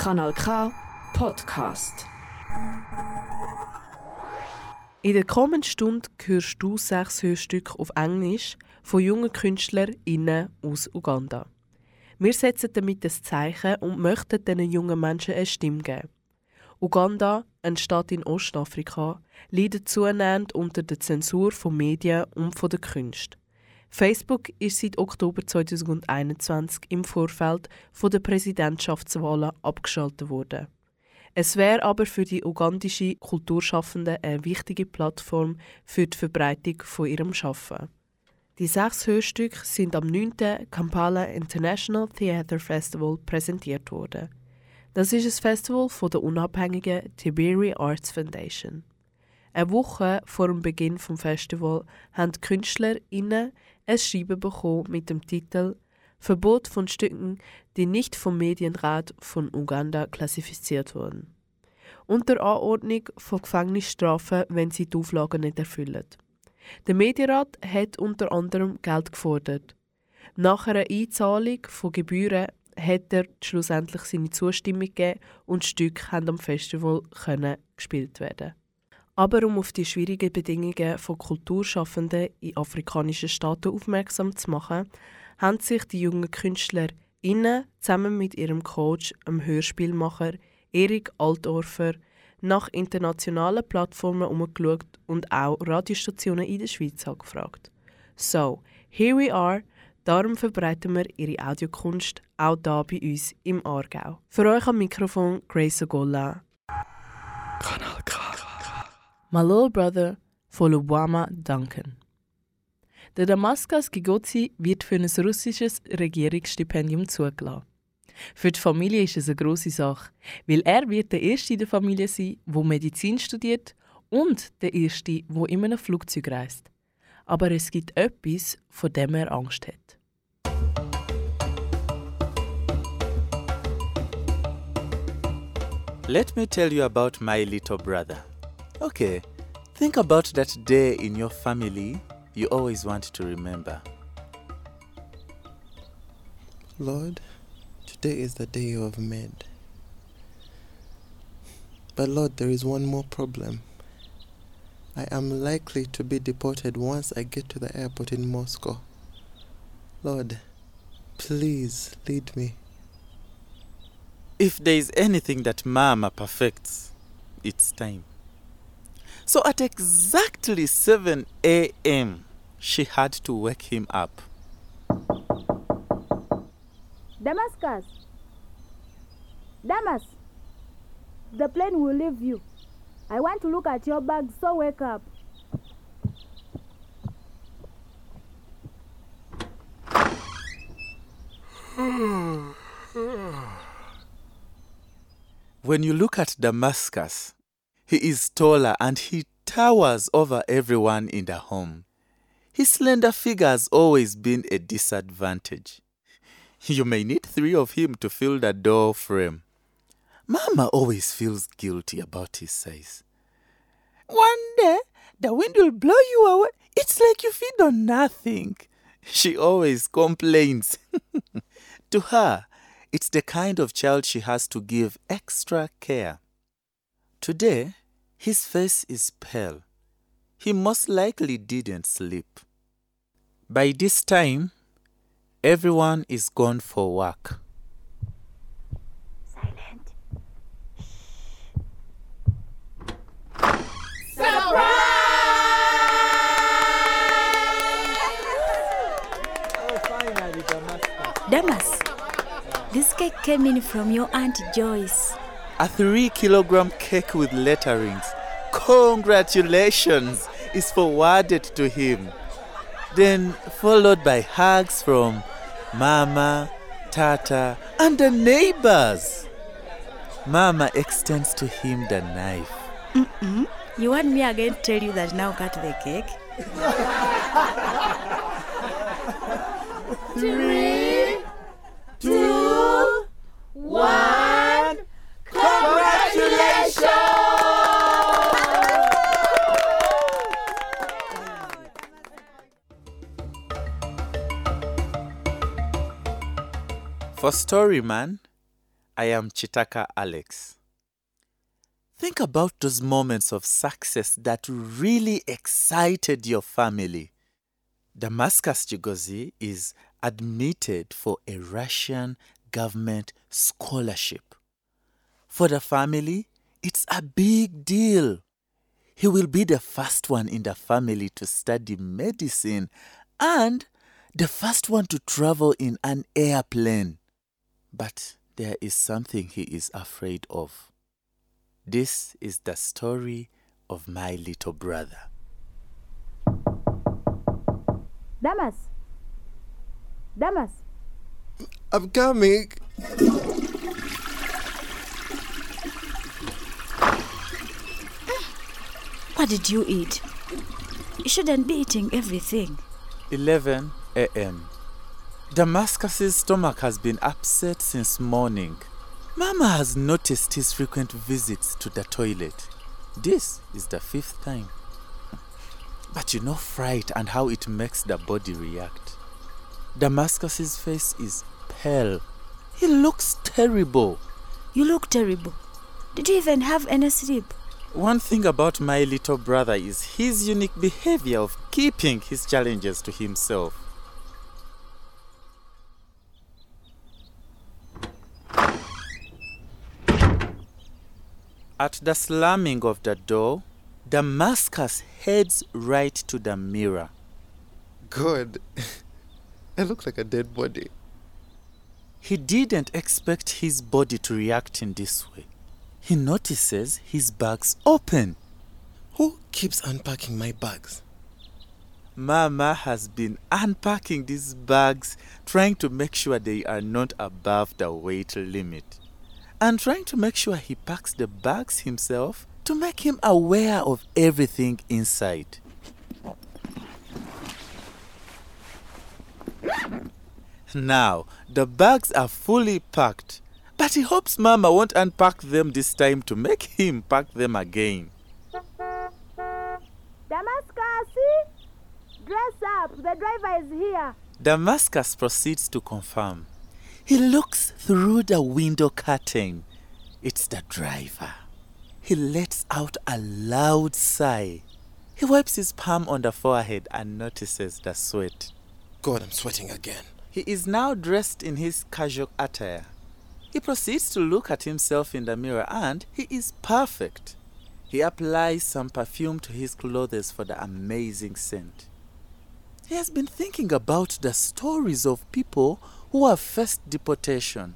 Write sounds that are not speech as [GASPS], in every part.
Kanal K Podcast. In der kommenden Stunde hörst du sechs Hörstücke auf Englisch von jungen KünstlerInnen aus Uganda. Wir setzen damit ein Zeichen und möchten diesen jungen Menschen eine Stimme geben. Uganda, eine Stadt in Ostafrika, leidet zunehmend unter der Zensur von Medien und von der Kunst. Facebook ist seit Oktober 2021 im Vorfeld der Präsidentschaftswahlen abgeschaltet worden. Es wäre aber für die ugandische Kulturschaffenden eine wichtige Plattform für die Verbreitung von ihrem Schaffen. Die sechs Hörstücke sind am 9. Kampala International Theatre Festival präsentiert worden. Das ist ein Festival von der unabhängigen Tiberi Arts Foundation. Eine Woche vor dem Beginn des Festivals haben die KünstlerInnen ein Schreiben bekommen mit dem Titel Verbot von Stücken, die nicht vom Medienrat von Uganda klassifiziert wurden. Unter Anordnung von Gefängnisstrafen, wenn sie die Auflagen nicht erfüllen. Der Medienrat hat unter anderem Geld gefordert. Nach einer Einzahlung von Gebühren hat er schlussendlich seine Zustimmung gegeben und Stücke haben am Festival gespielt werden. Aber um auf die schwierigen Bedingungen von Kulturschaffenden in afrikanischen Staaten aufmerksam zu machen, haben sich die jungen KünstlerInnen zusammen mit ihrem Coach, dem Hörspielmacher Erik Altdorfer, nach internationalen Plattformen umgeschaut und auch Radiostationen in der Schweiz angefragt. So, here we are. Darum verbreiten wir ihre Audiokunst auch hier bei uns im Aargau. Für euch am Mikrofon Grace Ogola. Kanal K. My Little Brother von Lubama Duncan. Der Damaskas Gigozi wird für ein russisches Regierungsstipendium zugelassen. Für die Familie ist es eine grosse Sache, weil er wird der Erste in der Familie sein, der Medizin studiert und der Erste, der in einem Flugzeug reist. Aber es gibt etwas, vor dem er Angst hat. Let me tell you about my little brother. Okay, think about that day in your family you always want to remember. Lord, today is the day you have made. But Lord, there is one more problem. I am likely to be deported once I get to the airport in Moscow. Lord, please lead me. If there is anything that Mama perfects, it's time. So at exactly 7 a.m., she had to wake him up. Damascus! Damas! The plane will leave you. I want to look at your bag, so wake up. When you look at Damascus, he is taller and he towers over everyone in the home. His slender figure has always been a disadvantage. [LAUGHS] You may need three of him to fill the door frame. Mama always feels guilty about his size. One day, the wind will blow you away. It's like you feed on nothing. [LAUGHS] She always complains. [LAUGHS] to her, it's the kind of child she has to give extra care. Today, his face is pale. He most likely didn't sleep. By this time, everyone is gone for work. Silent. Damas, this cake came in from your Aunt Joyce. A three kilogram cake with letterings. Congratulations is forwarded to him. Then followed by hugs from Mama, Tata, and the neighbors. Mama extends to him the knife. You want me again to tell you that now cut the cake? [LAUGHS] Three, two, one. For Storyman, I am Chitaka Alex. Think about those moments of success that really excited your family. Damascus Chigozi is admitted for a Russian government scholarship. For the family, it's a big deal. He will be the first one in the family to study medicine and the first one to travel in an airplane. But there is something he is afraid of. This is the story of my little brother. Damas. Damas. I'm coming. What did you eat? You shouldn't be eating everything. 11 a.m. Damascus's stomach has been upset since morning. Mama has noticed his frequent visits to the toilet. This is the fifth time. But you know fright and how it makes the body react. Damascus's face is pale. He looks terrible. You look terrible. Did you even have any sleep? One thing about my little brother is his unique behavior of keeping his challenges to himself. At the slamming of the door, Damascus heads right to the mirror. God, [LAUGHS] I look like a dead body. He didn't expect his body to react in this way. He notices his bags open. Who keeps unpacking my bags? Mama has been unpacking these bags, trying to make sure they are not above the weight limit, and trying to make sure he packs the bags himself to make him aware of everything inside. Now, the bags are fully packed, but he hopes Mama won't unpack them this time to make him pack them again. Damascus, see? Dress up. The driver is here. Damascus proceeds to confirm. He looks through the window curtain. It's the driver. He lets out a loud sigh. He wipes his palm on the forehead and notices the sweat. God, I'm sweating again. He is now dressed in his casual attire. He proceeds to look at himself in the mirror and he is perfect. He applies some perfume to his clothes for the amazing scent. He has been thinking about the stories of people who have faced deportation.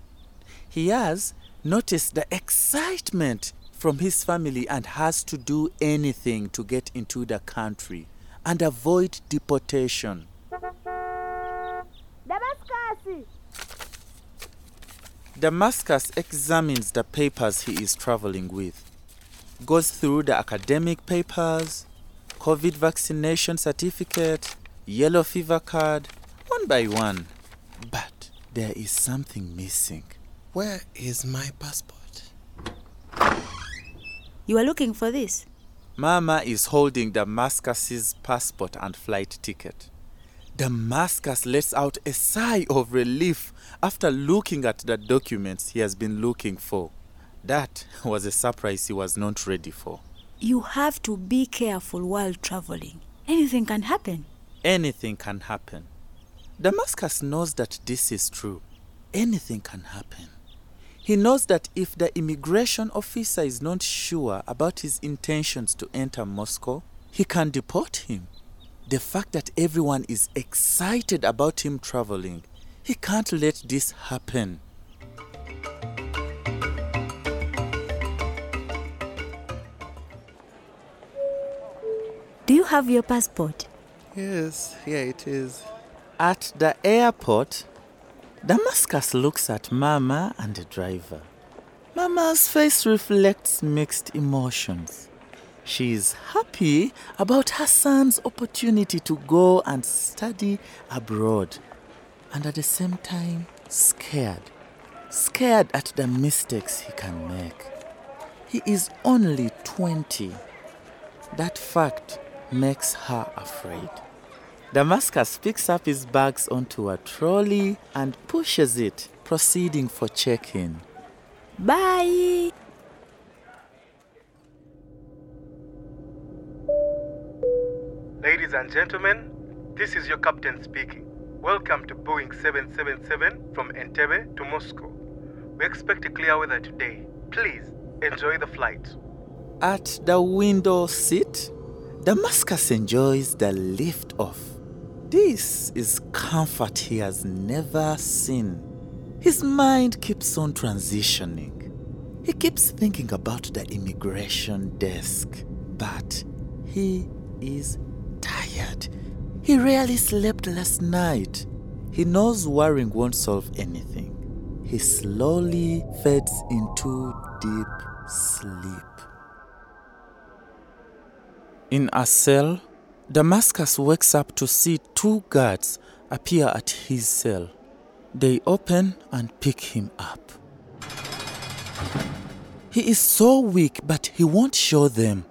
He has noticed the excitement from his family and has to do anything to get into the country and avoid deportation. Damascus. Damascus examines the papers he is traveling with, goes through the academic papers, COVID vaccination certificate, yellow fever card, one by one. But there is something missing. Where is my passport? You are looking for this? Mama is holding Damascus's passport and flight ticket. Damascus lets out a sigh of relief after looking at the documents he has been looking for. That was a surprise he was not ready for. You have to be careful while traveling. Anything can happen. Anything can happen. Damascus knows that this is true. Anything can happen. He knows that if the immigration officer is not sure about his intentions to enter Moscow, he can deport him. The fact that everyone is excited about him traveling, he can't let this happen. Do you have your passport? Yes, yeah, it is. At the airport, Damascus looks at Mama and the driver. Mama's face reflects mixed emotions. She is happy about her son's opportunity to go and study abroad, and at the same time, scared. Scared at the mistakes he can make. He is only 20. That fact makes her afraid. Damascus picks up his bags onto a trolley and pushes it, proceeding for check in. Bye! Ladies and gentlemen, this is your captain speaking. Welcome to Boeing 777 from Entebbe to Moscow. We expect a clear weather today. Please enjoy the flight. At the window seat, Damascus enjoys the lift off. This is comfort he has never seen. His mind keeps on transitioning. He keeps thinking about the immigration desk, but he is tired. He rarely slept last night. He knows worrying won't solve anything. He slowly fades into deep sleep. In a cell, Damascus wakes up to see two guards appear at his cell. They open and pick him up. He is so weak, but he won't show them.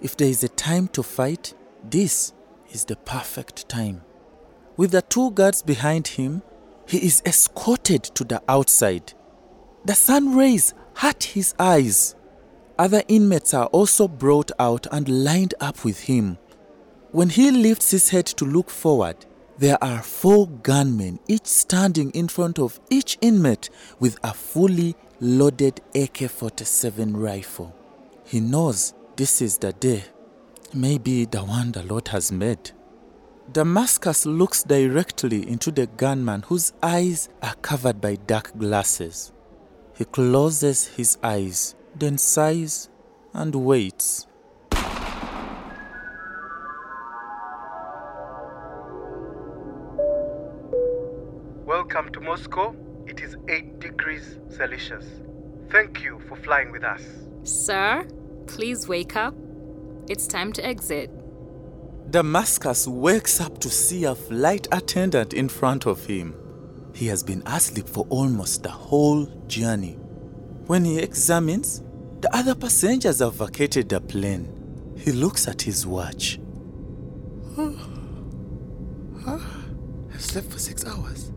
If there is a time to fight, this is the perfect time. With the two guards behind him, he is escorted to the outside. The sun rays hurt his eyes. Other inmates are also brought out and lined up with him. When he lifts his head to look forward, there are four gunmen, each standing in front of each inmate with a fully loaded AK 47 rifle. He knows this is the day, maybe the one the Lord has made. Damascus looks directly into the gunman whose eyes are covered by dark glasses. He closes his eyes, then sighs and waits. Welcome to Moscow. It is 8 degrees Celsius. Thank you for flying with us. Sir, please wake up. It's time to exit. Damascus wakes up to see a flight attendant in front of him. He has been asleep for almost the whole journey. When he examines, the other passengers have vacated the plane. He looks at his watch. I slept for six hours.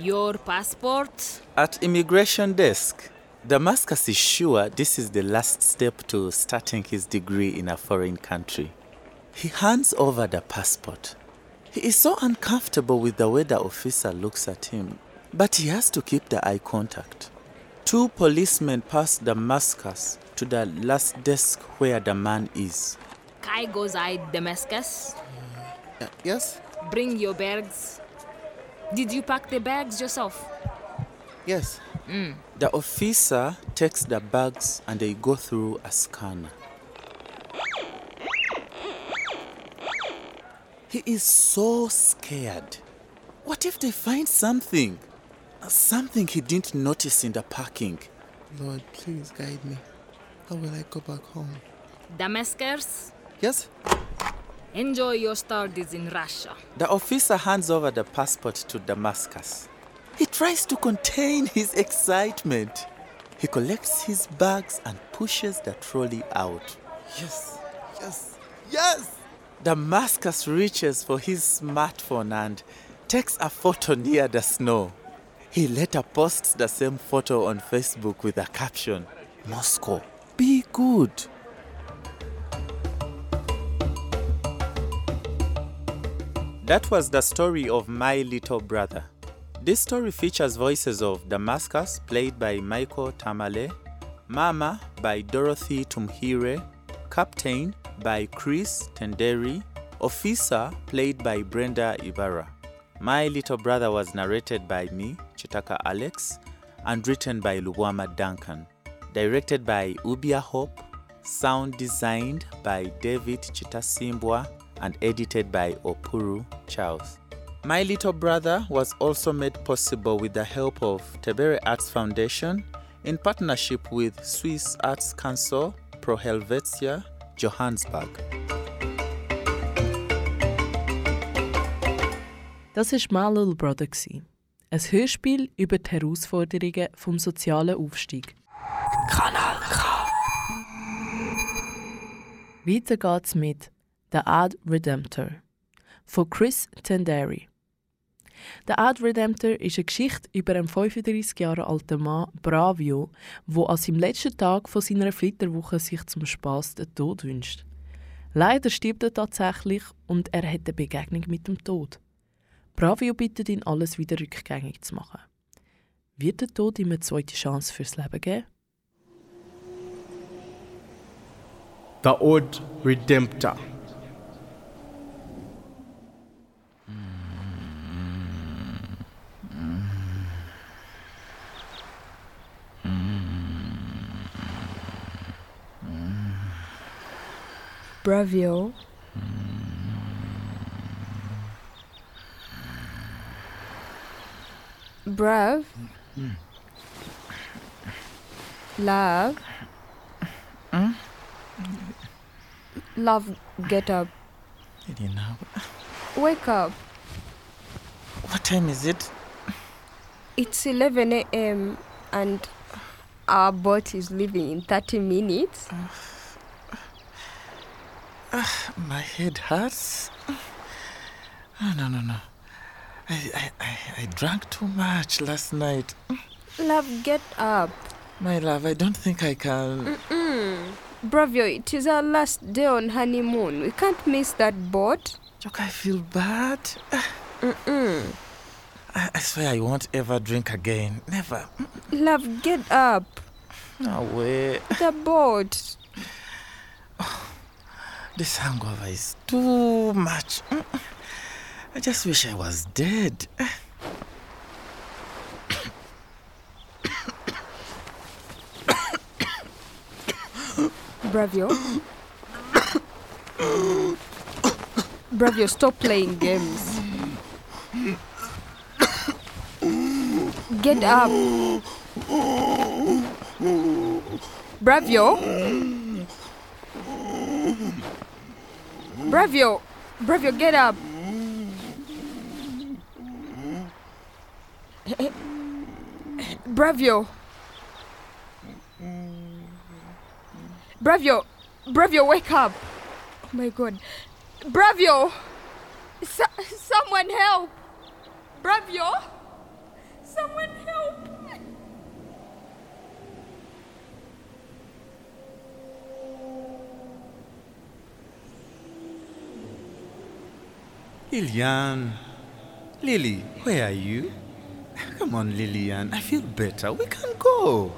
Your passport? At immigration desk, Damascus is sure this is the last step to starting his degree in a foreign country. He hands over the passport. He is so uncomfortable with the way the officer looks at him, but he has to keep the eye contact. Two policemen pass Damascus to the last desk where the man is. Chigozi Damascus. Uh, yes? Bring your bags. Did you pack the bags yourself? Yes. Mm. The officer takes the bags and they go through a scanner. He is so scared. What if they find something? Something he didn't notice in the parking. Lord, please guide me. How will I go back home? Damascus, Yes? Enjoy your studies in Russia. The officer hands over the passport to Damascus. He tries to contain his excitement. He collects his bags and pushes the trolley out. Yes. Yes. Yes! Damascus reaches for his smartphone and takes a photo near the snow. He later posts the same photo on Facebook with a caption Moscow, be good. That was the story of My Little Brother. This story features voices of Damascus, played by Michael Tamale, Mama by Dorothy Tumuhire, Captain by Chris Tenderi, Officer played by Brenda Ibarra. My Little Brother was narrated by me, Chitaka Alex, and written by Luwama Duncan. Directed by Ubia Hope, sound designed by David Chitasimbwa, and edited by Opuru Charles. My Little Brother was also made possible with the help of Tebere Arts Foundation in partnership with Swiss Arts Council, Pro Helvetia, Johannesburg. Das war «My Little Brother», ein Hörspiel über die Herausforderungen vom sozialen Aufstieg. Kanal K. Weiter geht's mit «The Ad Redemptor» von Chris Tenderi. Der Ad Redemptor ist eine Geschichte über einen 35 Jahre alten Mann, Bravio, wo an seinem letzten Tag von seiner Flitterwoche sich zum Spaß den Tod wünscht. Leider stirbt er tatsächlich und er hat eine Begegnung mit dem Tod. Bravio bittet ihn, alles wieder rückgängig zu machen. Wird der Tod ihm eine zweite Chance fürs Leben geben? The Old Redemptor. Bravio. Brav. Love. Love, get up. Wake up. What time is it? It's 11 a.m. and our boat is leaving in 30 minutes. My head hurts. Oh, no, no, no. I, I, I, I drank too much last night. Love, get up. My love, I don't think I can. Mm-mm. Bravio, it is our last day on honeymoon. We can't miss that boat. Look, I feel bad. Mm-mm. I, I swear I won't ever drink again. Never. Love, get up. No way. The boat. Oh. This hangover is too much. Mm. I just wish I was dead. Bravio. Bravio, stop playing games. Get up. Bravio. Bravio. Bravio, get up. Bravio. Bravio. Bravio, wake up. Oh my god. Bravio. So- someone help. Bravio. Someone help. Lillian. Lily, where are you? Come on, Lillian. I feel better. We can go.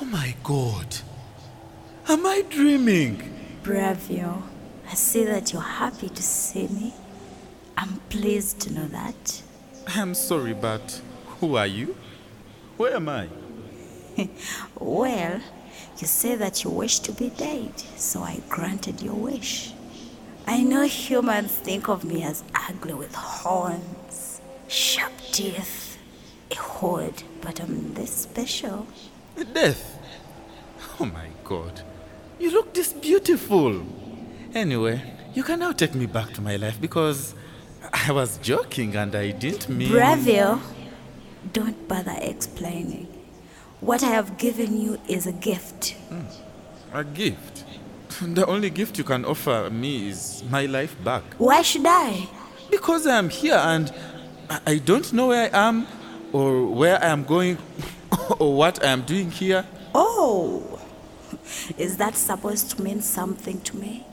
Oh my god. Am I dreaming? Bravio, I see that you're happy to see me. I'm pleased to know that. I'm sorry, but who are you? Where am I? [LAUGHS] Well, you say that you wish to be dead, so I granted your wish. I know humans think of me as ugly with horns, sharp teeth, a hood, but I'm this special. Death. Oh my god. You look this beautiful. Anyway, you can now take me back to my life because I was joking and I didn't mean. Bravio, don't bother explaining. What I have given you is a gift. Mm. A gift. [LAUGHS] The only gift you can offer me is my life back. Why should I? Because I am here and I- I don't know where I am or where I am going [LAUGHS] or what I am doing here. Oh, [LAUGHS] is that supposed to mean something to me?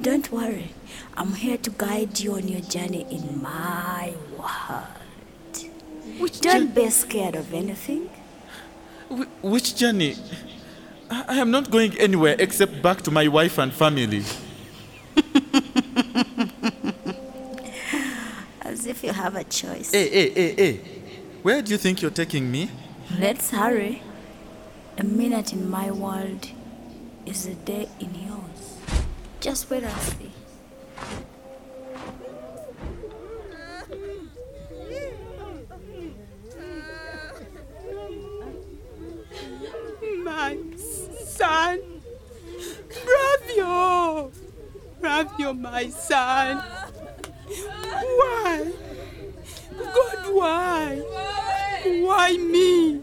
Don't worry, I'm here to guide you on your journey in my world. Which, Don't be scared of anything. Wh- which journey? I I am not going anywhere except back to my wife and family. [LAUGHS] As if you have a choice. Hey, hey, hey, hey. Where do you think you're taking me? Let's hurry. A minute in my world is a day in yours. Just wait and see. My son. Bravio. Bravio, my son. Why? God, why? Why me?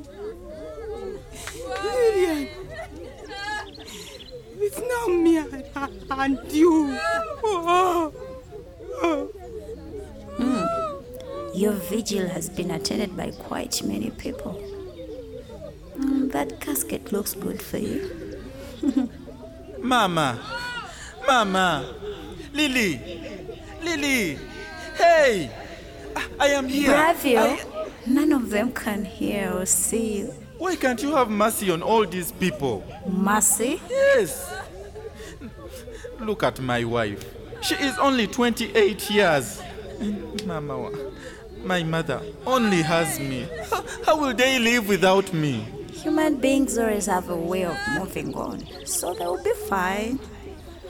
Lillian. It's now me and you. Oh. Oh. Your vigil has been attended by quite many people. Mm, that casket looks good for you. [LAUGHS] Mama, Mama, Lily, Lily, hey, I- am here. Bravio, I- none of them can hear or see you. why can't you have mercy on all these people? Mercy? Yes. Look at my wife. She is only 28 years. Mama, my mother only has me. How, how will they live without me? Human beings always have a way of moving on, so they'll be fine. [LAUGHS]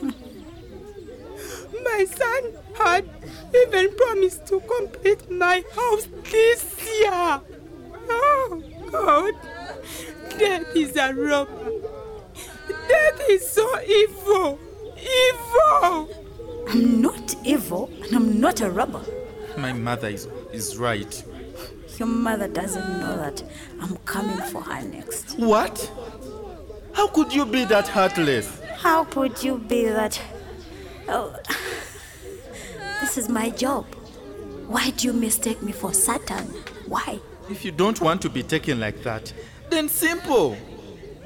My son had even promised to complete my house this year. Oh, God. Death is a robber. Death is so evil. Evil. I'm not evil and I'm not a robber. My mother is, is right. Your mother doesn't know that I'm coming for her next. What? How could you be that heartless? How could you be that? Oh, this is my job. Why do you mistake me for Satan? Why? If you don't want to be taken like that, then simple.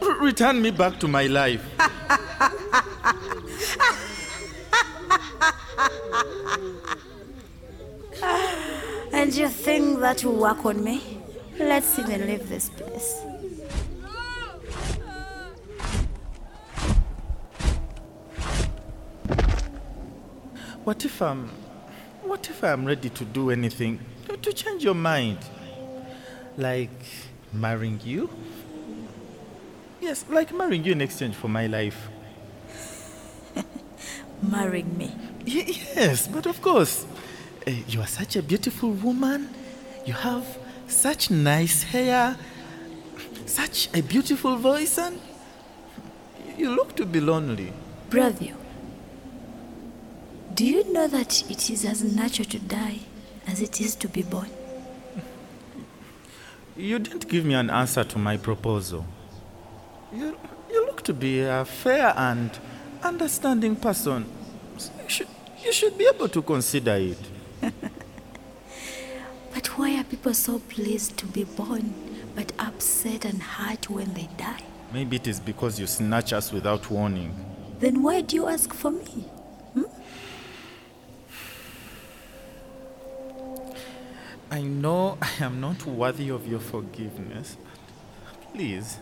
R- return me back to my life. [LAUGHS] [LAUGHS] And you think that will work on me? Let's even leave this place. What if I'm. What if I'm ready to do anything to, to change your mind? Like marrying you? Yes, like marrying you in exchange for my life. [LAUGHS] Marrying me. Y- yes, but of course. Uh, you are such a beautiful woman. You have such nice hair, such a beautiful voice, and you look to be lonely. Bravio, do you know that it is as natural to die as it is to be born? You didn't give me an answer to my proposal. You, you look to be a fair and understanding person. So You should, you should be able to consider it. [LAUGHS] But why are people so pleased to be born but upset and hurt when they die? Maybe it is because you snatch us without warning. Then why do you ask for me? I know I am not worthy of your forgiveness, but please,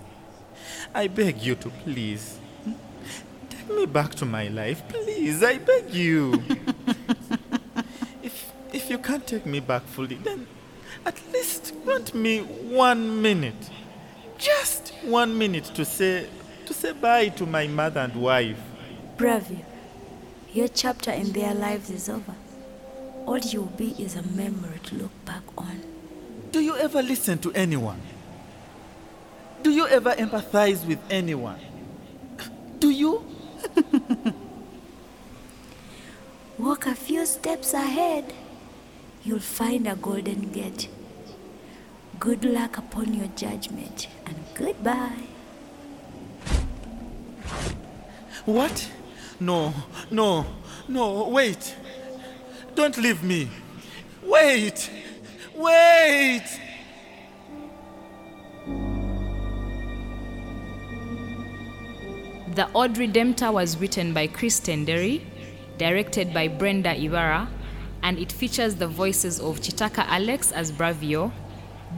I beg you to please hmm, take me back to my life. Please, I beg you. [LAUGHS] you can't take me back fully, then at least grant me one minute, just one minute to say to say bye to my mother and wife. Bravio, your chapter in their lives is over. All you'll be is a memory to look back on. Do you ever listen to anyone? Do you ever empathize with anyone? Do you? [LAUGHS] Walk a few steps ahead. You'll find a golden gate. Good luck upon your judgment and goodbye. What? No, no, no, wait. Don't leave me. Wait! Wait! The Odd Redemptor was written by Chris Derry, directed by Brenda Ibarra, and it features the voices of Chitaka Alex as Bravio,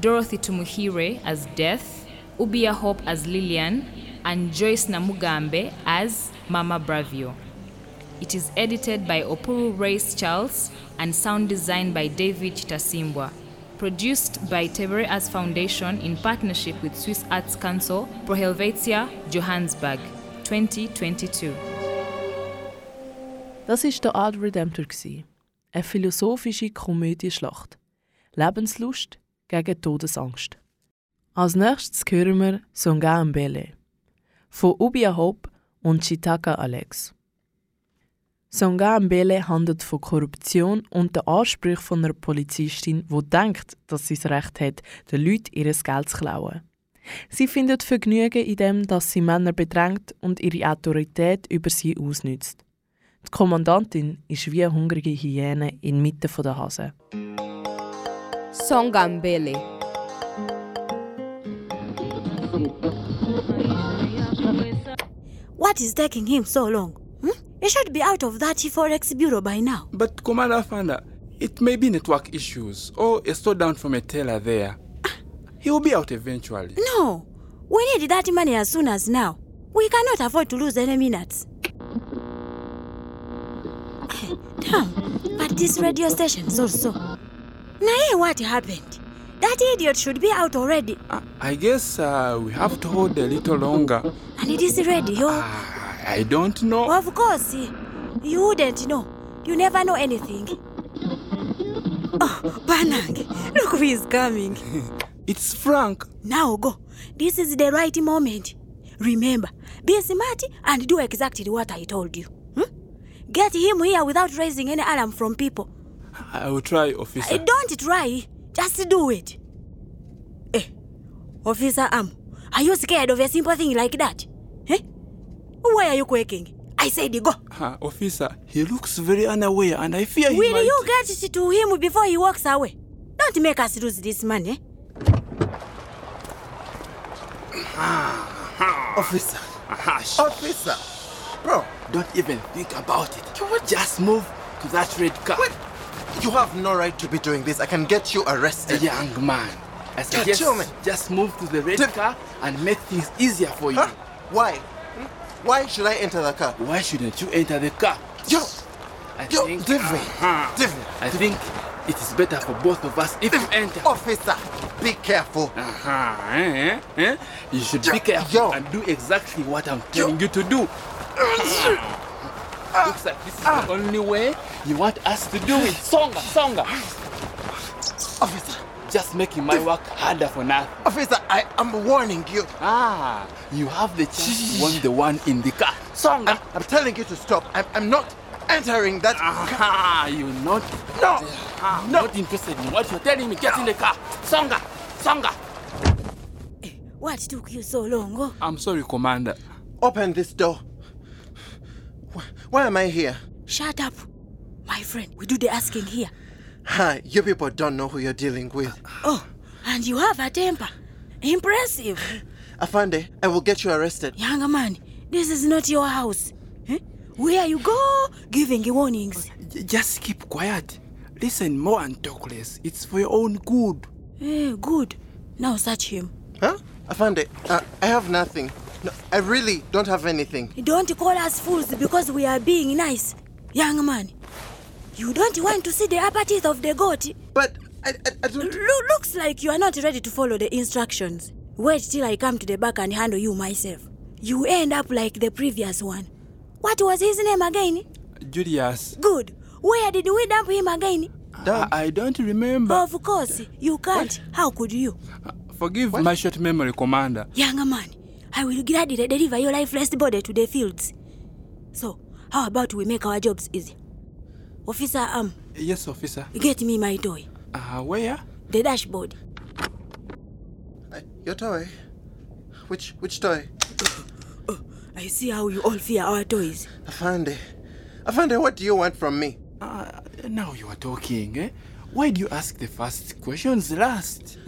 Dorothy Tumuhire as Death, Ubia Hope as Lillian, and Joyce Namugambe as Mama Bravio. It is edited by Opuru Race Charles and sound designed by David Chitasimbwa. Produced by Tebere Foundation in partnership with Swiss Arts Council, Pro Helvetia, Johannesburg, 2022. Das ist der Art Redemptor eine philosophische Komödieschlacht. Lebenslust gegen Todesangst. Als nächstes hören wir Songa Mbele von Ubia Hope und Chitaka Alex. Songa Mbele handelt von Korruption und der Anspruch von einer Polizistin, die denkt, dass sie das Recht hat, den Leuten ihr Geld zu klauen. Sie findet Vergnügen in dem, dass sie Männer bedrängt und ihre Autorität über sie ausnützt. Die Kommandantin ist wie eine hungrige Hyäne inmitten der Hasen. Songa mbele. What is taking him so long? Hmm? He should be out of that Forex bureau by now. But Commander Fanda, it may be network issues or a slowdown from a teller there. He will be out eventually. No, we need that money as soon as now. We cannot afford to lose any minutes. Damn, but this radio station is also. Now, hey, what happened? That idiot should be out already. I guess uh, we have to hold a little longer. And it is radio. I don't know. Of course, you wouldn't know. You never know anything. Oh, Banang, look who is coming. [LAUGHS] It's Frank. Now go. This is the right moment. Remember, be smart and do exactly what I told you. Get him here without raising any alarm from people. I will try, officer. Uh, Don't try, just do it. Eh, Officer Am, are you scared of a simple thing like that? Eh? Why are you quaking? I said go. Uh, officer, he looks very unaware and I fear he Will might... you get to him before he walks away? Don't make us lose this money. Officer. Officer. Bro, don't even think about it. Just move to that red car. You have no right to be doing this. I can get you arrested. Young man, I Just suggest just move to the red car and make things easier for you. Why? Hmm? Why should I enter the car? Why shouldn't you enter the car? Yo, I yo, think. Divine. I think it is better for both of us if you enter. Officer, be careful. Uh-huh. Eh? Eh? You should be careful and do exactly what I'm telling you to do. Looks like this is the only way you want us to do it. Songa, Songa. Officer. Just making my work harder for now. Officer, I am warning you. Ah, you have the chance to warn the one in the car. Songa. I'm, I'm telling you to stop. I'm, I'm not entering that Ah, you're not. No. Ah, not interested in what you're telling me. Get in the car. Songa, Songa. What took you so long? Oh? I'm sorry, Commander. Open this door. Why, why am I here? Shut up. My friend, we do the asking here. Ha, you people don't know who you're dealing with. Oh, and you have a temper. Impressive. Afande, I will get you arrested. Young man, this is not your house. Eh? Where you go, giving warnings. Just keep quiet. Listen more and talk less. It's for your own good. Eh, good. Now search him. Huh? Afande, uh, I have nothing. No, I really don't have anything. Don't call us fools because we are being nice. Young man, you don't want to see the upper teeth of the goat. But I, I, I don't. Lo- looks like you are not ready to follow the instructions. Wait till I come to the back and handle you myself. You end up like the previous one. What was his name again? Julius. Good. Where did we dump him again? Dump? I don't remember. Of course, you can't. What? How could you? Forgive what? my short memory, Commander. Young man, I will gladly deliver your lifeless body to the fields. So, how about we make our jobs easy? Officer um. Yes, officer. get me my toy. Uh, where? The dashboard. Uh, Your toy? Which which toy? I see how you all fear our toys. Afande. Afande, what do you want from me? Uh, now you are talking, eh? Why do you ask the first questions last?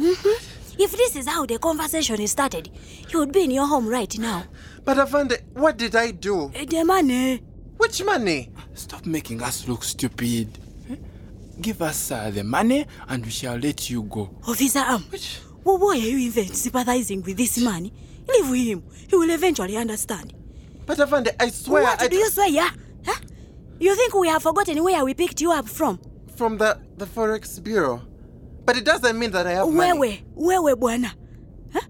If this is how the conversation is started, you would be in your home right now. But Afande, what did I do? The money. Which money? Stop making us look stupid. eh? Give us uh, the money and we shall let you go. Officer Am, well, why are you even sympathizing with this man? Leave him. He will eventually understand. But Afande, I swear what I do you swear? Yeah? Huh? You think we have forgotten where we picked you up from? from the the forex bureau. But it doesn't mean that I have Wewe, money. wewe bwana. Huh?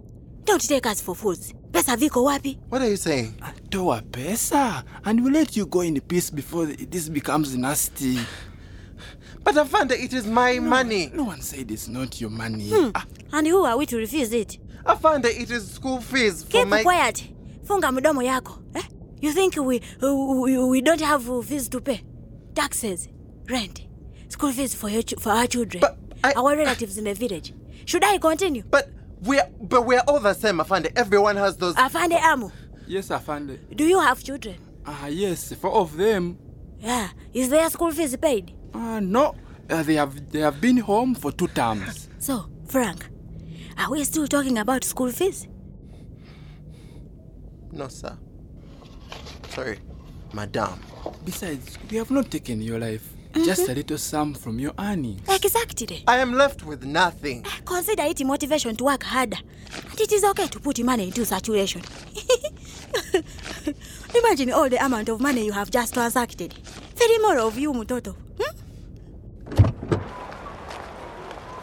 Don't take us for fools. Pesa viko wapi? What are you saying? Toa pesa and we'll let you go in peace before this becomes nasty. But Afande, it is my no, money. No one said it's not your money. Hmm. Ah. And who are we to refuse it? Afande, it is school fees for Keep my. quiet. Funga mdomo yako. Eh? You think we, we we don't have fees to pay? Taxes, rent, school fees for your ch- for our children, I, our relatives in the village. Should I continue? But we're but we're all the same, Afande. Everyone has those. Afande Amu, Yes, Afande. do you have children? Ah, uh, yes, four of them. Yeah. Is their school fees paid? Ah, Uh, no. Uh, they have they have been home for two terms. So, Frank, are we still talking about school fees? No, sir. Sorry, madam. Besides, we have not taken your life. Just a little sum from your earnings. Exactly. I am left with nothing. Consider it a motivation to work harder. And it is okay to put money into saturation. [LAUGHS] Imagine all the amount of money you have just transacted. Very more of you, Mutoto. Hmm?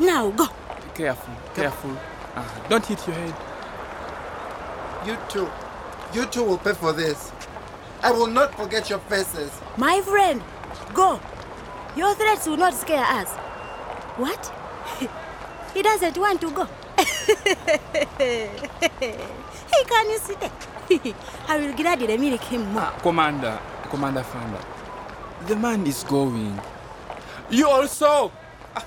Now go. Careful, careful. Uh, don't hit your head. You two. You two will pay for this. I will not forget your faces. My friend, go. Your threats will not scare us. What? [LAUGHS] he doesn't want to go. [LAUGHS] hey, can you see that? [LAUGHS] I will gladly milk him more. Commander, Commander Fanda, the man is going. You also. Uh,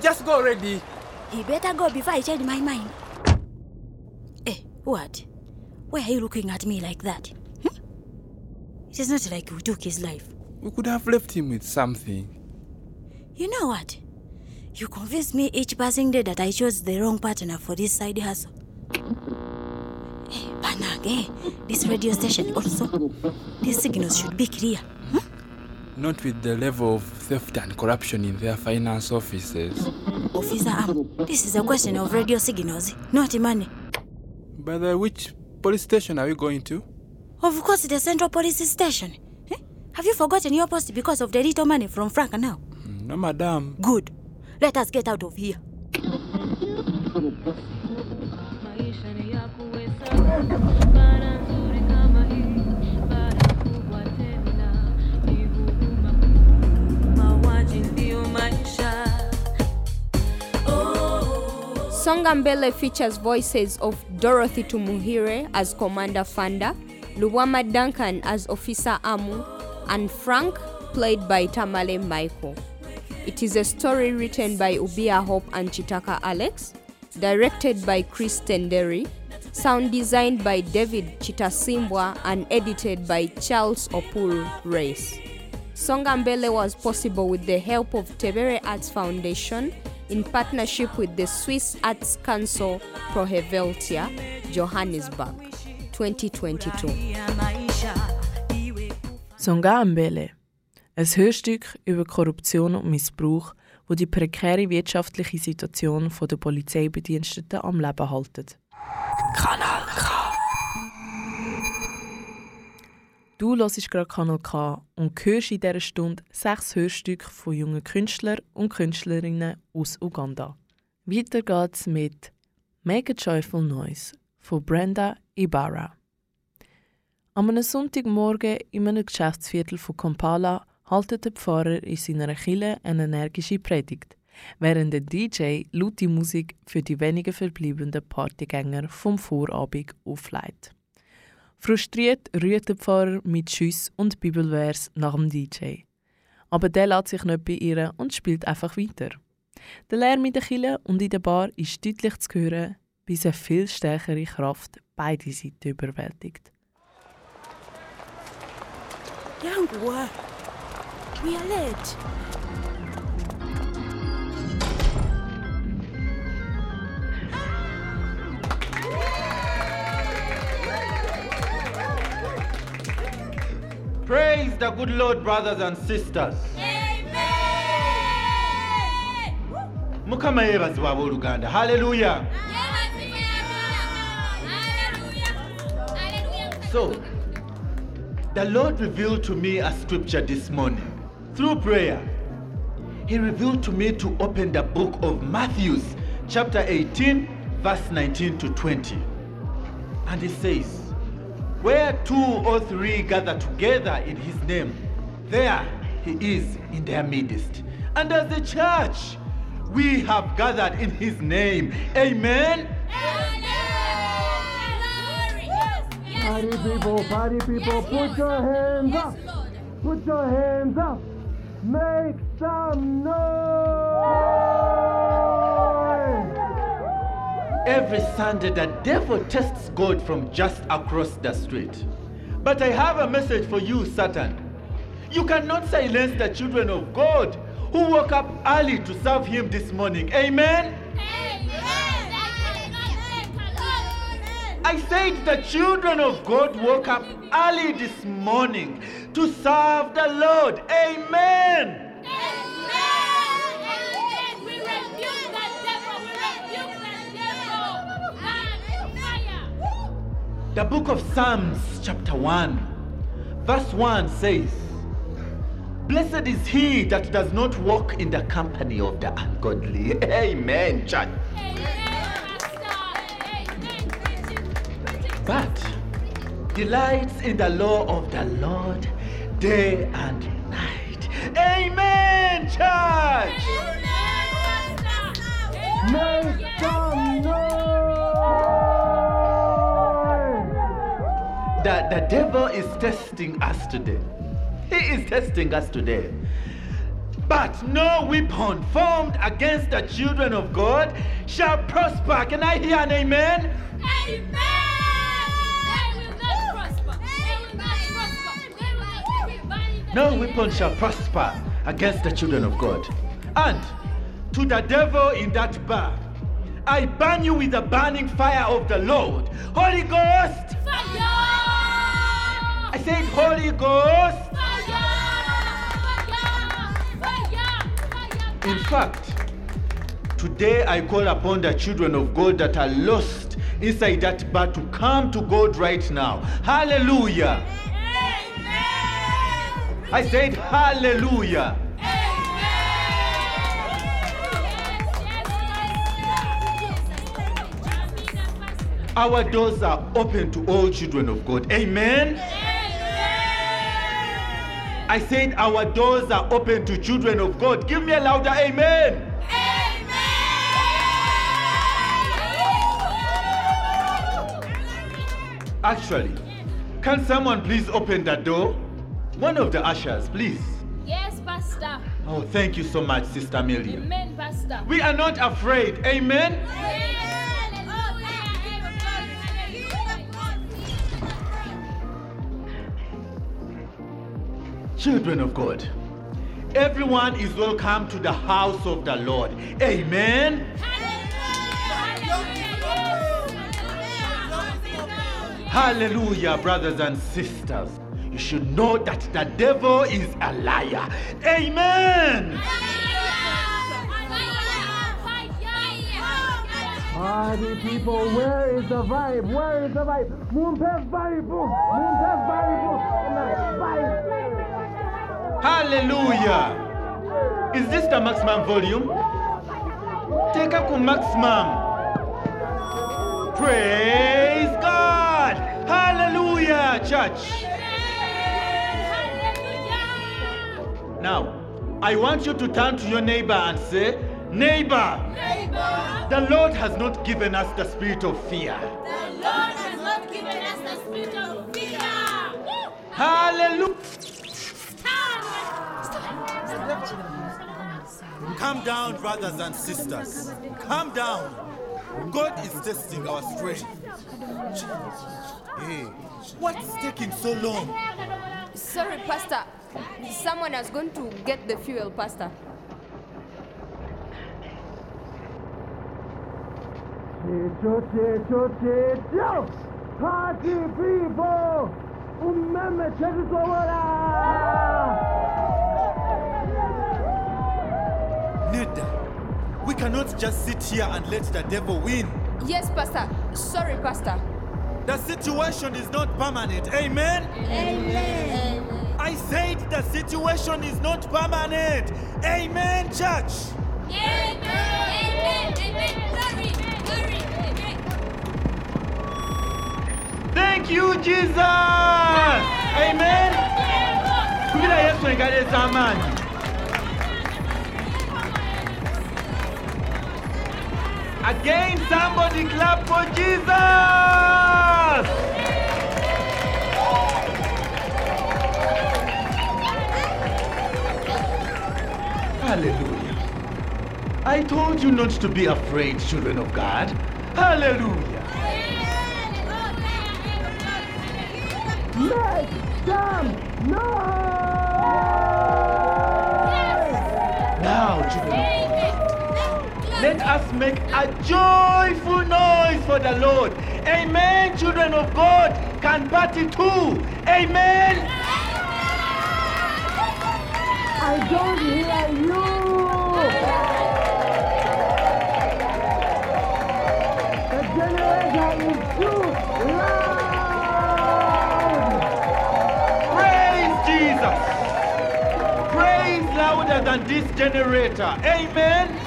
just go ready. He better go before I change my mind. Eh, what? Why are you looking at me like that? Hmm? It is not like we took his life. We could have left him with something. You know what? You convince me each passing day that I chose the wrong partner for this side hustle. Hey, Panag, eh? This radio station also. These signals should be clear. Not with the level of theft and corruption in their finance offices. Officer um, this is a question of radio signals, not money. By the which police station are we going to? Of course, the Central Police Station. Eh? Have you forgotten your post because of the little money from Frank now? No, madam. Good. Let us get out of here. Songambele features voices of Dorothy Tumuhire as Commander Fanda, Luwama Duncan as Officer Amu, and Frank, played by Tamale Michael. It is a story written by Ubia Hope and Chitaka Alex, directed by Chris Tenderi, sound designed by David Chitasimbwa, and edited by Charles Opul Race. Songambele was possible with the help of Tebere Arts Foundation in partnership with the Swiss Arts Council Proheveltia, Johannesburg, 2022. Songambele, ein Hörstück über Korruption und Missbrauch, wo die prekäre wirtschaftliche Situation der Polizeibediensteten am Leben haltet. Kanal Du hörst gerade Kanal K und hörst in dieser Stunde sechs Hörstücke von jungen Künstlern und Künstlerinnen aus Uganda. Weiter geht's mit Make a Joyful Noise von Brenda Ibarra. Am einem Sonntagmorgen in einem Geschäftsviertel von Kampala haltet der Pfarrer in seiner Kille eine energische Predigt, während der DJ laute Musik für die wenigen verbleibenden Partygänger vom Vorabend auflegt. Frustriert rührt der Pfarrer mit Schüss und Bibelvers nach dem DJ. Aber der lässt sich nicht beirren und spielt einfach weiter. Der Lärm in der Kille und in der Bar ist deutlich zu hören, bis eine viel stärkere Kraft beide Seiten überwältigt. Young boy, we Praise the good Lord, brothers and sisters. Amen. Mukama yeebazibwa abooluganda haleluya so the lord revealed to me a scripture this morning through prayer he revealed to me to open the book of matthew chapter 18 verse 19 to 20 and it says where two or three gather together in his name, there he is in their midst. And as the church, we have gathered in his name. Amen. Party people, party people, put your hands up. Put your hands up. Make some noise. Every Sunday, the devil tests God from just across the street. But I have a message for you, Satan. You cannot silence the children of God who woke up early to serve Him this morning. Amen? I said the children of God woke up early this morning to serve the Lord. Amen. The book of Psalms, chapter 1, verse 1 says, Blessed is he that does not walk in the company of the ungodly. Amen, church. But delights in the law of the Lord day and night. Amen, church. Make some noise! The, the devil is testing us today. He is testing us today. But no weapon formed against the children of God shall prosper. Can I hear an amen? Amen. They will not prosper. They will not prosper. No weapon shall prosper against the children of God. And to the devil in that bar, I burn you with the burning fire of the Lord. Holy Ghost! Said, Holy Ghost! In fact, today I call upon the children of God that are lost inside that bar to come to God right now. Hallelujah! I said, Hallelujah! Our doors are open to all children of God. Amen. I said our doors are open to children of God. Give me a louder amen. Amen. Actually, can someone please open that door? One of the ushers, please. Yes, Pastor. Oh, thank you so much, Sister Miriam. Amen, Pastor. We are not afraid. Amen. Children of God, everyone is welcome to the house of the Lord. Amen. Hallelujah, brothers and sisters. You should know that the devil is a liar. Amen. Party people, where is the vibe? Where is the vibe? Mumpe vibe! Vibe! Vibe! Hallelujah. Is this the maximum volume? Take up to maximum. Praise God. Hallelujah, church. Now, I want you to turn to your neighbor and say, Neighbor, neighbor, the Lord has not given us the spirit of fear. the Lord has not given us the spirit of fear. Hallelujah. Calm down, brothers and sisters. Calm down. God is testing our strength. Hey, what's taking so long? Sorry, Pastor. Someone has gone to get the fuel, Pastor. Party people! Umeme chekutowala! We cannot just sit here and let the devil win. Yes, Pastor. Sorry, Pastor. The situation is not permanent. Amen? Amen. I said the situation is not permanent. Amen, church. Thank you, Jesus. Amen. Kugira Yesu Again, somebody clap for Jesus! Hallelujah. I told you not to be afraid, children of God. Hallelujah. Make some noise! Yes. Now, children us make a joyful noise for the Lord. Amen. Children of God can party too. Amen. I don't hear you. The generator is too loud. Praise Jesus. Praise louder than this generator. Amen.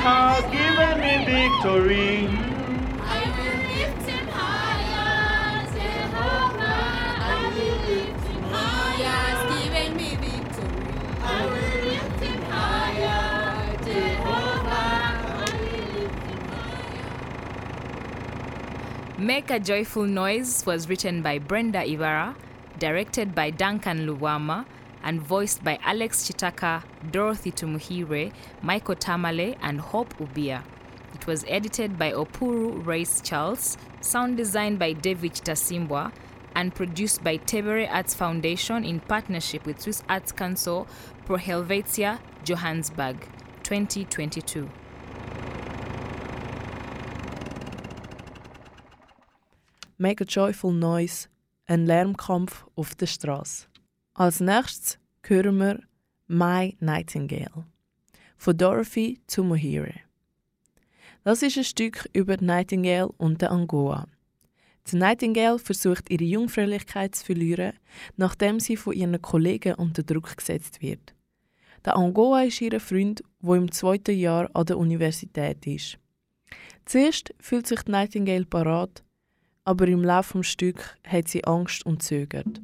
He has given me victory. Make a Joyful Noise was written by Brenda Ivara, directed by Duncan Luwama, and voiced by Alex Chitaka, Dorothy Tumuhire, Michael Tamale, and Hope Ubia. It was edited by Opuru Race Charles, sound designed by David Tasimbwa, and produced by Tebere Arts Foundation in partnership with Swiss Arts Council Pro Helvetia, Johannesburg, 2022. Make a Joyful Noise, ein Lärmkampf auf der Straße. Als nächstes hören wir My Nightingale von Dorothy Tumuhire. Das ist ein Stück über die Nightingale und den Angoa. Die Nightingale versucht ihre Jungfräulichkeit zu verlieren, nachdem sie von ihren Kollegen unter Druck gesetzt wird. Der Angoa ist ihr Freund, der im zweiten Jahr an der Universität ist. Zuerst fühlt sich die Nightingale parat, aber im Laufe des Stücks hat sie Angst und zögert.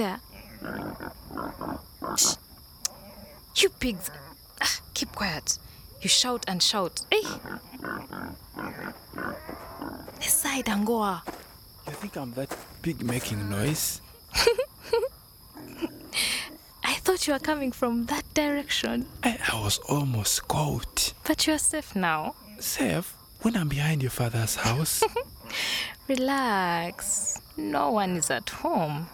There? You pigs. Ah, keep quiet. You shout and shout. Hey. This side, Angora. You think I'm that pig making noise? [LAUGHS] I thought you were coming from that direction. I, I was almost caught. But you are safe now. Safe? When I'm behind your father's house? [LAUGHS] Relax. No one is at home.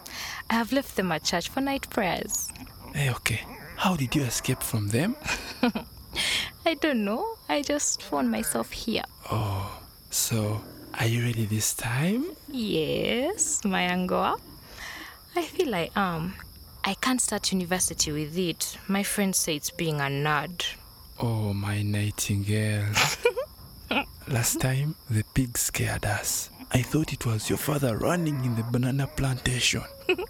I have left them at church for night prayers. hey, okay. How did you escape from them? [LAUGHS] I don't know. I just found myself here. Oh, so are you ready this time? Yes, my Angoa. I feel I am. Um, I can't start university with it. My friends say it's being a nerd. Oh, my nightingale. [LAUGHS] Last time, the pig scared us. I thought it was your father running in the banana plantation. [LAUGHS]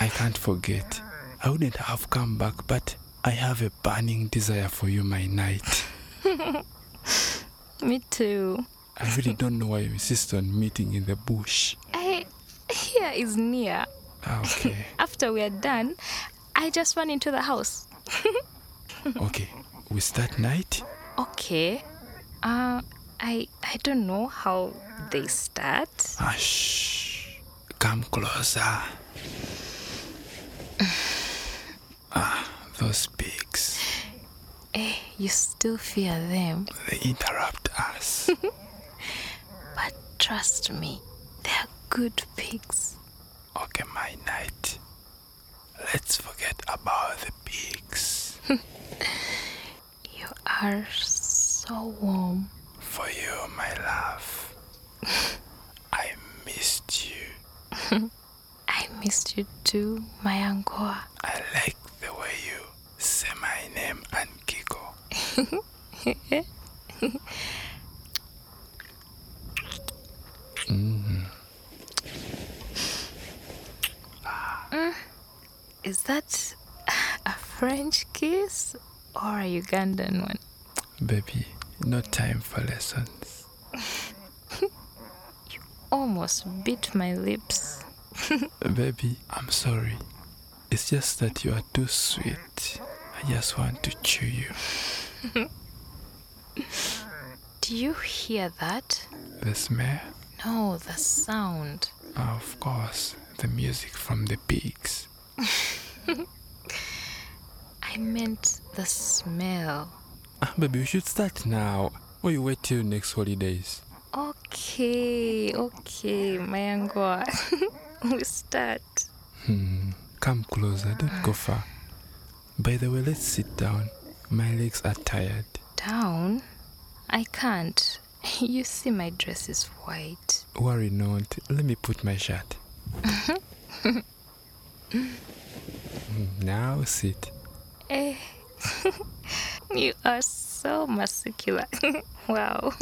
I can't forget. I wouldn't have come back, but I have a burning desire for you, my knight. [LAUGHS] Me too. I really don't know why you insist on meeting in the bush. I here is near. Ah, Okay, [LAUGHS] After we are done, I just run into the house. [LAUGHS] okay. We start night? Okay. Uh I I don't know how they start. Ah, shh. Come closer. ah, those pigs. Eh, you still fear them. They interrupt us. [LAUGHS] But trust me, they're good pigs. Okay, my knight. Let's forget about the pigs. [LAUGHS] You are so warm. For you, my love. [LAUGHS] I missed you. I missed you too, my Angoa. I like the way you say my name and giggle. Mm. Mm. Is that a French kiss or a Ugandan one? Baby, no time for lessons. You almost bit my lips. [LAUGHS] Baby, I'm sorry. It's just that you are too sweet. I just want to chew you. [LAUGHS] Do you hear that? The smell? No, the sound. Of course, the music from the pigs. [LAUGHS] I meant the smell. Ah, baby, we should start now. Or you wait till next holidays. Okay, okay, Mayangwa. [LAUGHS] we start. Hmm. Come closer, don't go far. By the way, let's sit down. My legs are tired. Down? I can't. [LAUGHS] You see, my dress is white. Worry not. Let me put my shirt. Hmm, [LAUGHS] Now sit. Eh. [LAUGHS] you are so muscular. wow.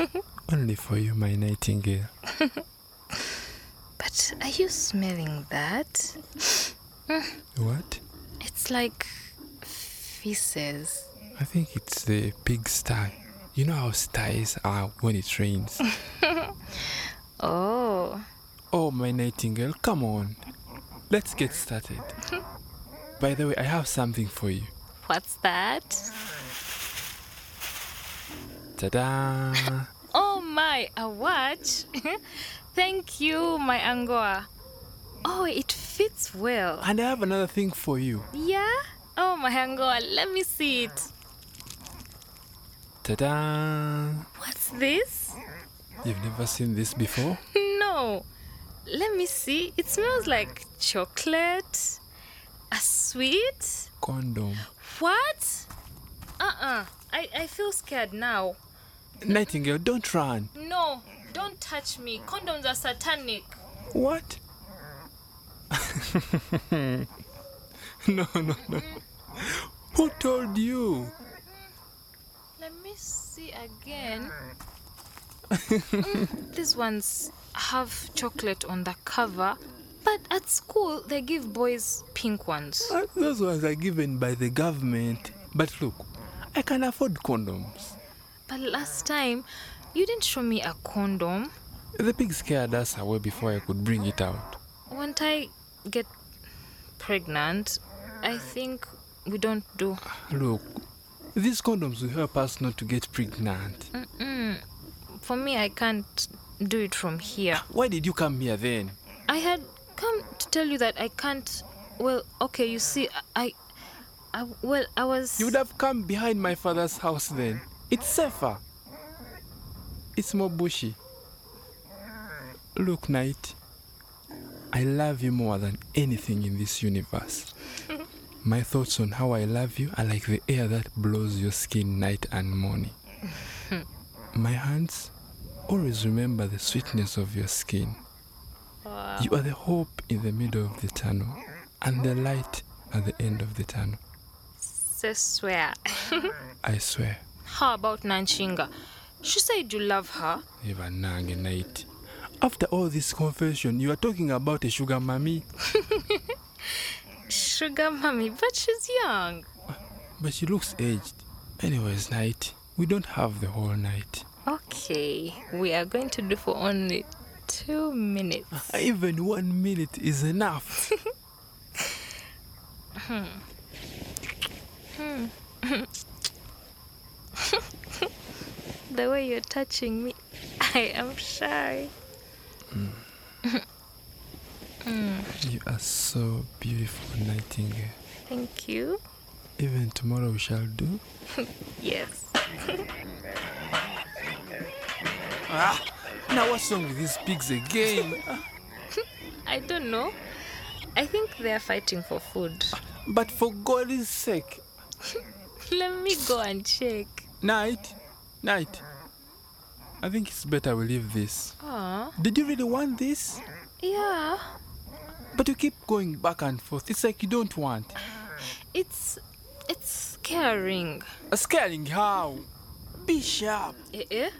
Only for you, my nightingale. But are you smelling that? Mm, What? It's like feces. I think it's the pig sty. You know how styes are when it rains. [LAUGHS] Oh. Oh, my nightingale, come on. Let's get started. [LAUGHS] By the way, I have something for you. What's that? Ta-da! [LAUGHS] Oh my, a watch? Thank you, my Angoa. Oh, it fits well. And I have another thing for you. Yeah? Oh, my Angoa, let me see it. Ta-da! What's this? You've never seen this before? [LAUGHS] No. Let me see. It smells like chocolate. A sweet? Condom. What? Uh-uh. I, I feel scared now. Nightingale, don't run. No, don't touch me. Condoms are satanic. What? [LAUGHS] no, no, no. Mm-hmm. Who told you? Let me see again. Mm, These ones have chocolate on the cover, but at school they give boys pink ones. Uh, Those ones are given by the government. But look, I can afford condoms. But last time, you didn't show me a condom. The pig scared us away before I could bring it out. Won't I get pregnant? I think we don't do. Look, these condoms will help us not to get pregnant. Mm-mm. For me, I can't do it from here. [GASPS] Why did you come here then? I had come to tell you that I can't. Well, okay, you see, I. I well, I was. You would have come behind my father's house then. It's safer. It's more bushy. Look, Knight. I love you more than anything in this universe. My thoughts on how I love you are like the air that blows your skin night and morning. [LAUGHS] My hands always remember the sweetness of your skin. Wow. You are the hope in the middle of the tunnel and the light at the end of the tunnel. Se swear. [LAUGHS] I swear. How about Nanchinga? She said you love her. Even night. After all this confession, you are talking about a sugar mommy, [LAUGHS] Sugar mommy, but she's young. but she looks aged. Anyways, night, we don't have the whole night. Okay, we are going to do for only two minutes. Even one minute is enough. [LAUGHS] Hmm. Hmm. [LAUGHS] the way you're touching me, I am shy. Mm, [LAUGHS] You are so beautiful, Nightingale. Thank you. Even tomorrow we shall do. [LAUGHS] yes. [LAUGHS] Ah, now what's wrong with these pigs again? [LAUGHS] I don't know. I think they are fighting for food. But for God's sake, Let me go and check. Night, night. I think it's better we leave this. Ah, Did you really want this? yeah. But you keep going back and forth. It's like you don't want. It's it's scaring. Scaring how? Be sharp. Eh? eh?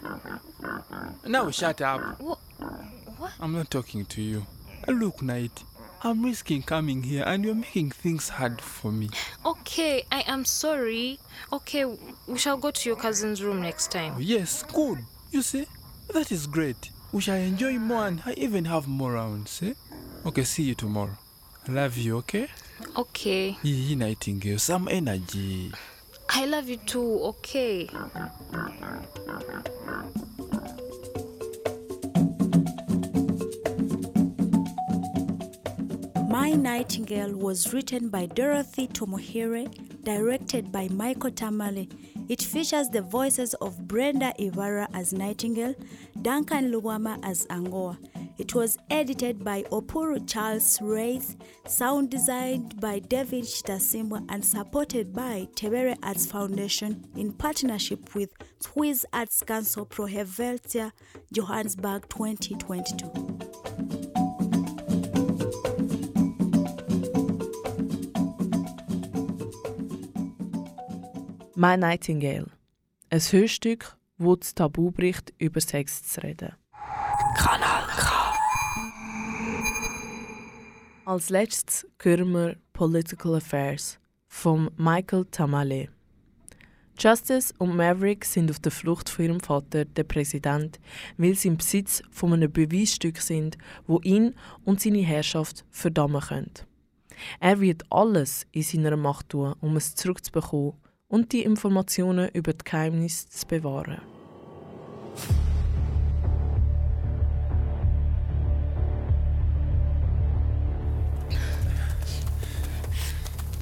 Now shut up. What? What? I'm not talking to you. Look, Night. I'm risking coming here and you're making things hard for me. Okay, I am sorry. Okay, we shall go to your cousin's room next Oh, time. yes, good. You see? That is great. We shall enjoy more and I even have more rounds, eh? Okay, see you tomorrow. Love you, okay? Okay. Yee, Nightingale, some energy. I love you too, okay? My Nightingale was written by Dorothy Tumuhire, directed by Michael Tamale. It features the voices of Brenda Ivara as Nightingale, Duncan Luwama as Angoa. It was edited by Opuru Charles Wraith, sound designed by David Chitasimbwa, and supported by Tebere Arts Foundation in partnership with Swiss Arts Council Pro Helvetia, Johannesburg 2022. My Nightingale. Ein Hörstück, wo das Tabu bricht, über Sex zu reden. Als letztes hören wir Political Affairs von Michael Tamale. Justice und Maverick sind auf der Flucht von ihrem Vater, der Präsident, weil sie im Besitz von einem Beweisstück sind, wo ihn und seine Herrschaft verdammen können. Er wird alles in seiner Macht tun, um es zurückzubekommen und die Informationen über die Geheimnisse zu bewahren.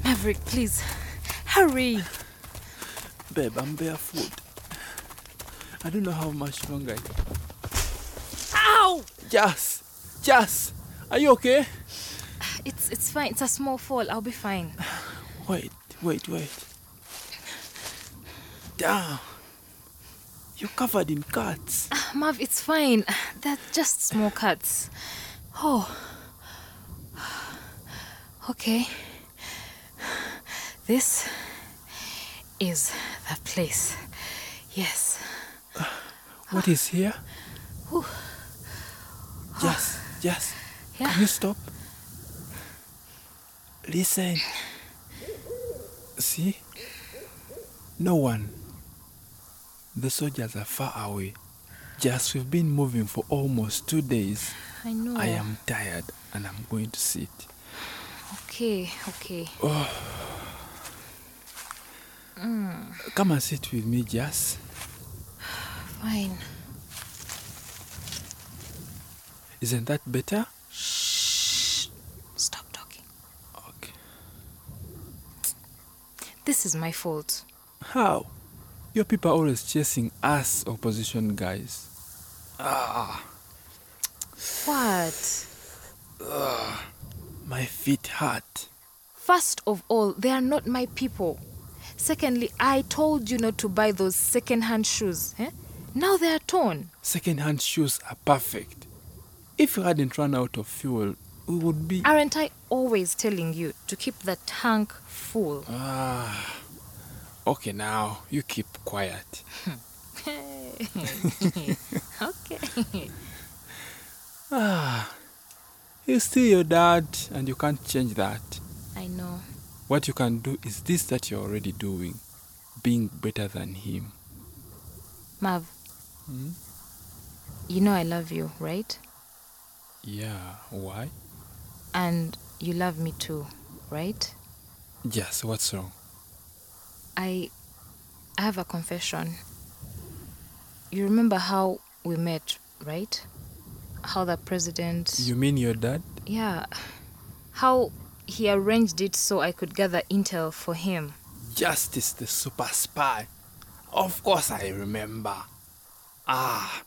Maverick, please, hurry. Babe, I'm barefoot. I don't know how much longer. Ow! Jazz! Jazz! Are you okay? It's it's fine. It's a small fall. I'll be fine. Wait, wait, wait. Damn. You're covered in cuts. Ah, Mav, it's fine. They're just small cuts. Oh. [SIGHS] Okay. This is the place. Yes. What is here? Whew. Yes, yes. Yeah. Can you stop? Listen. See? No one. The soldiers are far away. Just we've been moving for almost two days. I know. I am tired and I'm going to sit. Okay, okay. Oh, Mm, come and sit with me, Jess. fine. Isn't that better? Shh. Stop talking. Okay. This is my fault. How? Your people are always chasing us opposition guys. Ah, What? ugh, my feet hurt. First of all, they are not my people. Secondly, I told you not to buy those second-hand shoes. Eh? Now they are torn. Second-hand shoes are perfect. If you hadn't run out of fuel, we would be. Aren't I always telling you to keep the tank full? Ah. Okay, now you keep quiet. [LAUGHS] [LAUGHS] okay. Ah. He's still your dad, and you can't change that. I know. What you can do is this that you're already doing being better than him. Mav, Hmm? you know I love you, right? Yeah, why? And you love me too, right? Yes, what's wrong? I I have a confession. You remember how we met, right? How the president You mean your dad? Yeah. How he arranged it so I could gather intel for him. Justice the super spy. Of course I remember. Ah.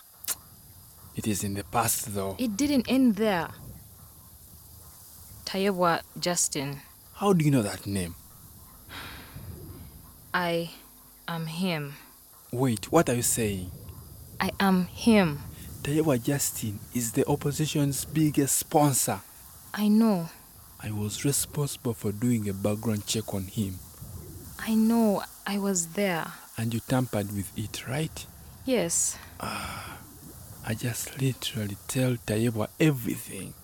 It is in the past though. It didn't end there. Tayewa Justin, How do you know that name? I am him. Wait, what are you saying? I am him. Tayewa Justin is the opposition's biggest sponsor. I know. I was responsible for doing a background check on him, I know. I was there. and you tampered with it, right? Yes. I just literally tell Tayewa everything.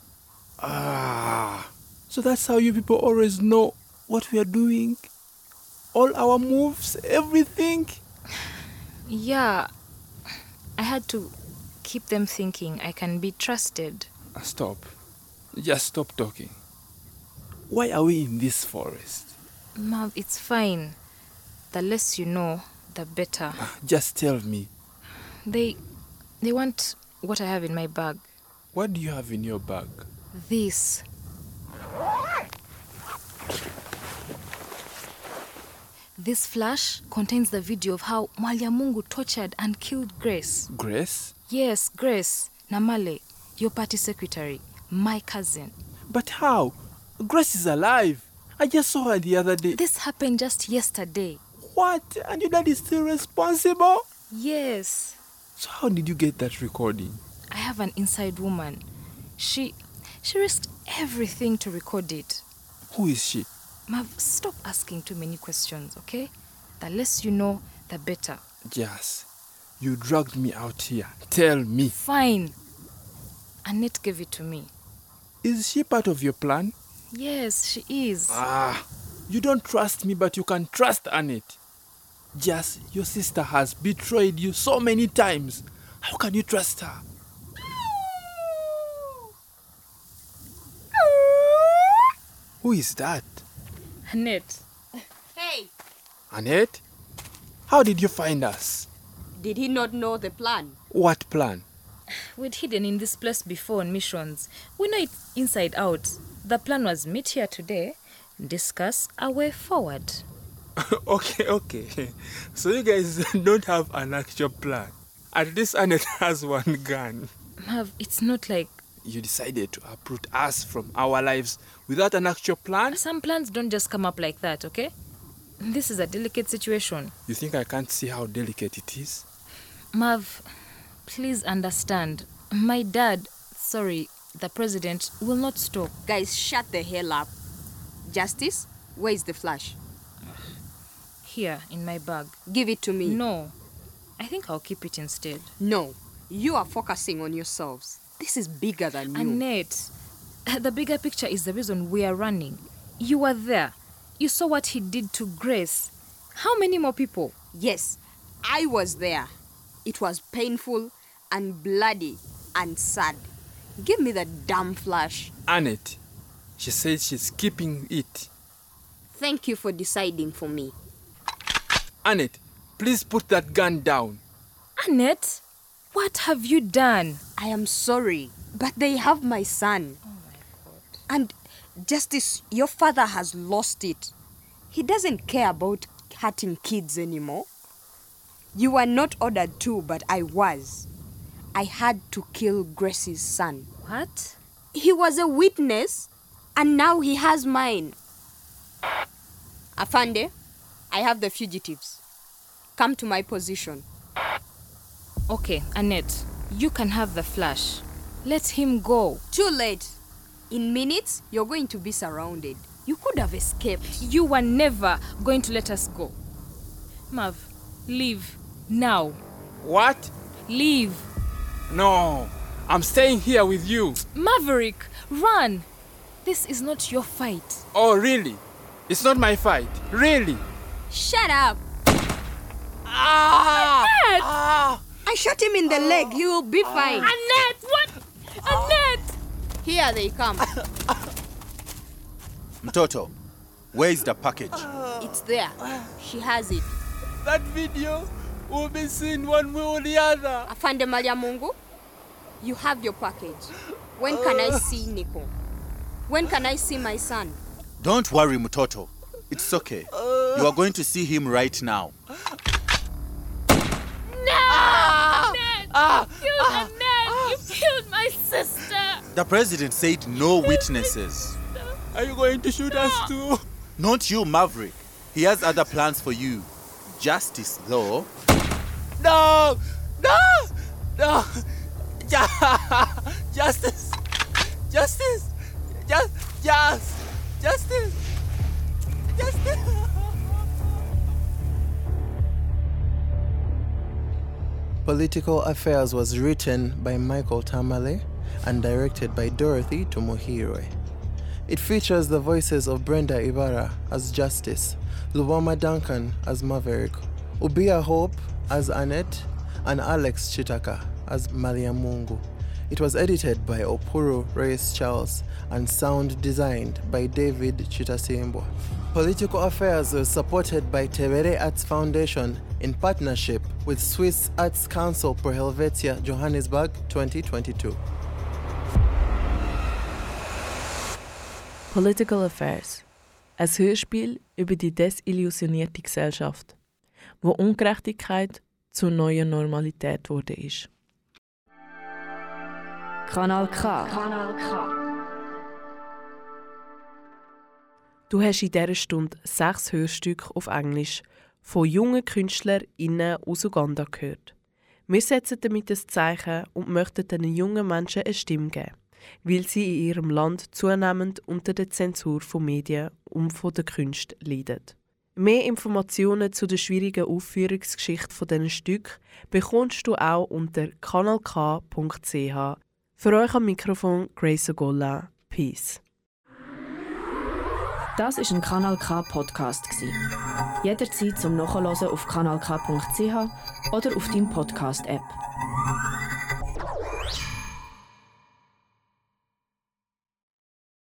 Ah. So that's how you people always know what we are doing? All our moves, everything? [SIGHS] Yeah. I had to keep them thinking I can be trusted. Ah, Stop. Just stop talking. Why are we in this forest? Mav, it's fine. The less you know, the better. Ah, just tell me. They they want what I have in my bag. What do you have in your bag? This. This flash contains the video of how Malyamungu tortured and killed Grace. Grace? Yes, Grace. Namale, your party secretary, my cousin. But how? Grace is alive. I just saw her the other day. This happened just yesterday. What? And your dad is still responsible? Yes. So how did you get that recording? I have an inside woman. She she risked everything to record it. Who is she? Mav, stop asking too many questions, okay? The less you know, the better. Jazz, you dragged me out here. Tell me. Fine. Annette gave it to me. Is she part of your plan? Yes, she is. Ah, you don't trust me, but you can trust Annette. Jazz, your sister has betrayed you so many times. How can you trust her? Who is that? Annette. Hey, Annette? How did you find us? did he not know the plan? What plan? [SIGHS] We'd hidden in this place before on missions. We know it inside out. The plan was meet here today, discuss a way forward. [LAUGHS] okay, okay. So you guys [LAUGHS] don't have an actual plan. At least Annette [LAUGHS] has one gun. Mav, it's not like You decided to uproot us from our lives without an actual plan? some plans don't just come up like that, okay? This is a delicate situation. You think I can't see how delicate it is? Mav, please understand. My dad, sorry, the president, will not stop. Guys, shut the hell up. Justice, where's the flash? Here, in my bag. Give it to me. No. I think I'll keep it instead. No, you are focusing on yourselves. This is bigger than you. Annette, the bigger picture is the reason we are running. You were there. You saw what he did to Grace. How many more people? Yes, I was there. It was painful and bloody and sad. Give me the damn flash. Annette, she says she's keeping it. Thank you for deciding for me. Annette, please put that gun down. Annette, what have you done? I am sorry, but they have my son. Oh my God. And Justice, your father has lost it. He doesn't care about hurting kids anymore. You were not ordered to, but I was. I had to kill Grace's son. What? He was a witness, and now he has mine. Afande, I have the fugitives. Come to my position. Okay, Annette, you can have the flash. Let him go. Too late. In minutes, you're going to be surrounded. You could have escaped. You were never going to let us go. Mav, leave now. What? Leave. No, I'm staying here with you. Maverick, run. This is not your fight. Oh, really? It's not my fight. Really? Shut up! Ah! Annette! Ah! I shot him in the leg. He will be fine. Annette, what? Annette! Here they come. Mtoto, where is the package? It's there. She has it. That video will be seen one way or the other. Afande Malia Mungu, you have your package. When can I ah. see Nico? When can I see my son? Don't worry, Mutoto. It's okay. Ah. You are going to see him right now. No! Annette! Ah! You killed Annette! You killed my sister! The president said no witnesses. Are you going to shoot us too? Not you, Maverick. He has other plans for you. Justice, though. No! No! No! Ju- [LAUGHS] Justice! Justice! Just, just, justice! Justice! Political Affairs was written by Michael Tamale and directed by Dorothy Tumuhire. It features the voices of Brenda Ibarra as Justice, Luwama Duncan as Maverick, Ubia Hope as Annette, and Alex Chitaka as Malia Mungu. It was edited by Opuru Reyes Charles and sound designed by David Chitasimbwa. Political Affairs was supported by Tebere Arts Foundation in partnership with Swiss Arts Council Pro Helvetia Johannesburg 2022. Political Affairs, Ein Hörspiel über die desillusionierte Gesellschaft, wo Ungerechtigkeit zur neuen Normalität wurde ist. Kanal K. Kanal K. Du hast in dieser Stunde sechs Hörstücke auf Englisch von jungen KünstlerInnen aus Uganda gehört. Wir setzen damit ein Zeichen und möchten den jungen Menschen eine Stimme geben, weil sie in ihrem Land zunehmend unter der Zensur von Medien und von der Kunst leiden. Mehr Informationen zu der schwierigen Aufführungsgeschichte von diesen Stück bekommst du auch unter kanalk.ch. Für euch am Mikrofon Grace Ogola. Peace. Das ist ein Kanal K Podcast. Jederzeit zum Nachhören auf kanalk.ch oder auf deinem Podcast App.